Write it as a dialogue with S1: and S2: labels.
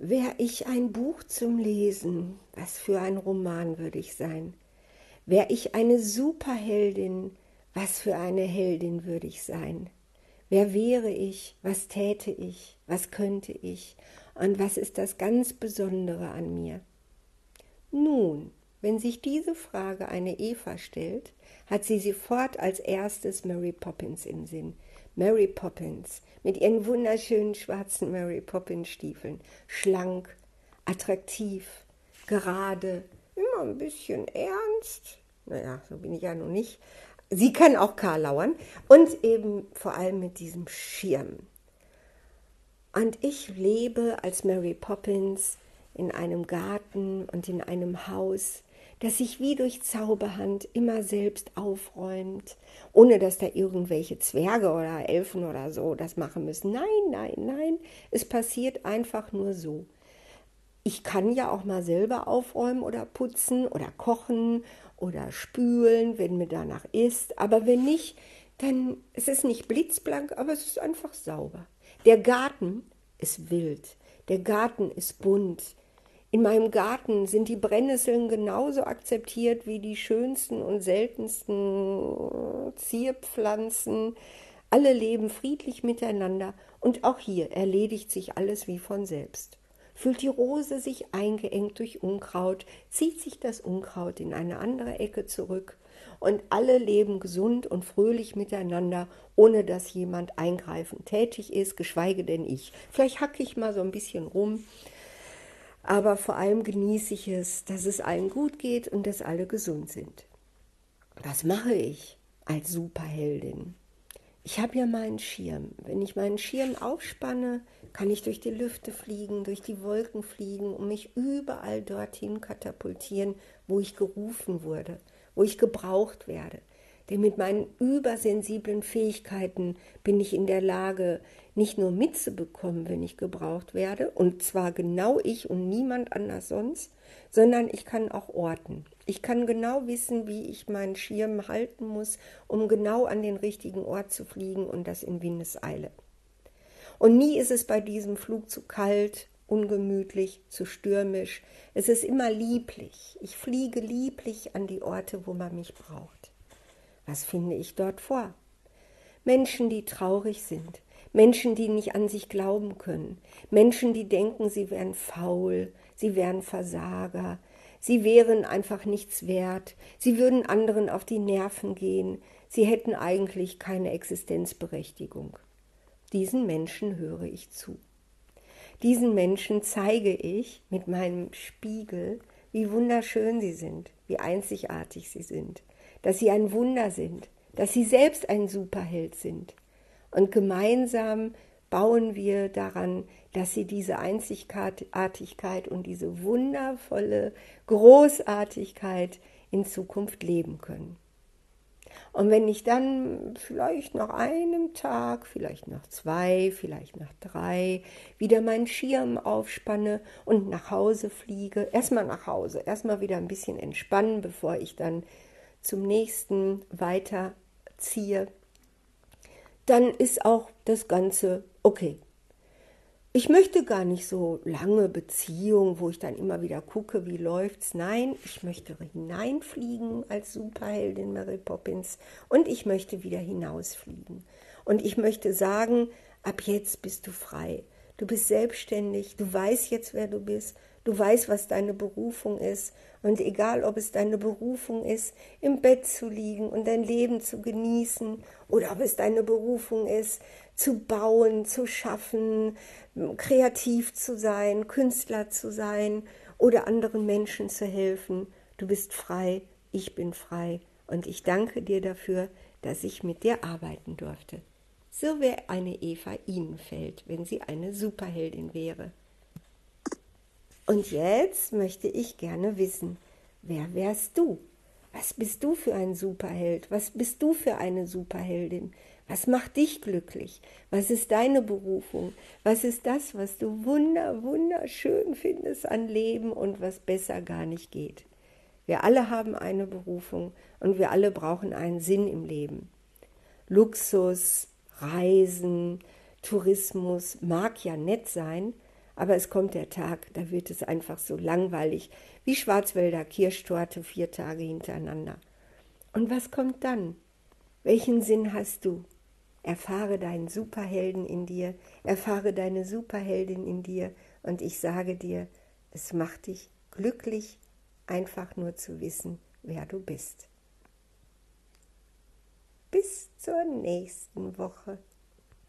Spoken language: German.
S1: Wär ich ein Buch zum Lesen, was für ein Roman würde ich sein? Wär ich eine Superheldin, was für eine Heldin würde ich sein? Wer wäre ich? Was täte ich? Was könnte ich? Und was ist das ganz Besondere an mir? Nun, wenn sich diese Frage eine Eva stellt, hat sie sofort als erstes Mary Poppins im Sinn. Mary Poppins mit ihren wunderschönen schwarzen Mary Poppins Stiefeln, schlank, attraktiv, gerade, immer ein bisschen ernst. Naja, so bin ich ja noch nicht. Sie kann auch karlauern und eben vor allem mit diesem Schirm. Und ich lebe als Mary Poppins in einem Garten und in einem Haus, das sich wie durch Zauberhand immer selbst aufräumt, ohne dass da irgendwelche Zwerge oder Elfen oder so das machen müssen. Nein, nein, nein, es passiert einfach nur so. Ich kann ja auch mal selber aufräumen oder putzen oder kochen oder spülen, wenn mir danach ist, aber wenn nicht, dann es ist nicht blitzblank, aber es ist einfach sauber. Der Garten ist wild, der Garten ist bunt, in meinem Garten sind die Brennnesseln genauso akzeptiert wie die schönsten und seltensten Zierpflanzen. Alle leben friedlich miteinander und auch hier erledigt sich alles wie von selbst. Fühlt die Rose sich eingeengt durch Unkraut, zieht sich das Unkraut in eine andere Ecke zurück und alle leben gesund und fröhlich miteinander, ohne dass jemand eingreifend tätig ist, geschweige denn ich. Vielleicht hacke ich mal so ein bisschen rum, aber vor allem genieße ich es, dass es allen gut geht und dass alle gesund sind. Was mache ich als Superheldin? Ich habe ja meinen Schirm. Wenn ich meinen Schirm aufspanne, kann ich durch die Lüfte fliegen, durch die Wolken fliegen und mich überall dorthin katapultieren, wo ich gerufen wurde, wo ich gebraucht werde. Denn mit meinen übersensiblen Fähigkeiten bin ich in der Lage, nicht nur mitzubekommen, wenn ich gebraucht werde, und zwar genau ich und niemand anders sonst, sondern ich kann auch orten. Ich kann genau wissen, wie ich meinen Schirm halten muss, um genau an den richtigen Ort zu fliegen und das in Windeseile. Und nie ist es bei diesem Flug zu kalt, ungemütlich, zu stürmisch. Es ist immer lieblich. Ich fliege lieblich an die Orte, wo man mich braucht. Was finde ich dort vor? Menschen, die traurig sind, Menschen, die nicht an sich glauben können, Menschen, die denken, sie wären faul, sie wären Versager, sie wären einfach nichts wert, sie würden anderen auf die Nerven gehen, sie hätten eigentlich keine Existenzberechtigung. Diesen Menschen höre ich zu. Diesen Menschen zeige ich mit meinem Spiegel, wie wunderschön sie sind, wie einzigartig sie sind, dass sie ein Wunder sind, dass sie selbst ein Superheld sind, und gemeinsam bauen wir daran, dass sie diese Einzigartigkeit und diese wundervolle Großartigkeit in Zukunft leben können. Und wenn ich dann vielleicht nach einem Tag, vielleicht nach zwei, vielleicht nach drei wieder meinen Schirm aufspanne und nach Hause fliege, erstmal nach Hause, erstmal wieder ein bisschen entspannen, bevor ich dann zum nächsten weiterziehe, dann ist auch das Ganze okay. Ich möchte gar nicht so lange Beziehungen, wo ich dann immer wieder gucke, wie läuft's. Nein, ich möchte hineinfliegen als Superheldin Mary Poppins und ich möchte wieder hinausfliegen. Und ich möchte sagen, ab jetzt bist du frei. Du bist selbstständig, du weißt jetzt, wer du bist, du weißt, was deine Berufung ist. Und egal, ob es deine Berufung ist, im Bett zu liegen und dein Leben zu genießen, oder ob es deine Berufung ist, zu bauen, zu schaffen, kreativ zu sein, Künstler zu sein oder anderen Menschen zu helfen, du bist frei, ich bin frei und ich danke dir dafür, dass ich mit dir arbeiten durfte. So wäre eine Eva Ihnen-Feld, wenn sie eine Superheldin wäre. Und jetzt möchte ich gerne wissen, wer wärst du? Was bist du für ein Superheld? Was bist du für eine Superheldin? Was macht dich glücklich? Was ist deine Berufung? Was ist das, was du wunder, wunderschön findest an Leben und was besser gar nicht geht? Wir alle haben eine Berufung und wir alle brauchen einen Sinn im Leben. Luxus, Reisen, Tourismus mag ja nett sein, Aber es kommt der Tag, da wird es einfach so langweilig, wie Schwarzwälder Kirschtorte vier Tage hintereinander. Und was kommt dann? Welchen Sinn hast du? Erfahre deinen Superhelden in dir, erfahre deine Superheldin in dir und ich sage dir, es macht dich glücklich, einfach nur zu wissen, wer du bist. Bis zur nächsten Woche.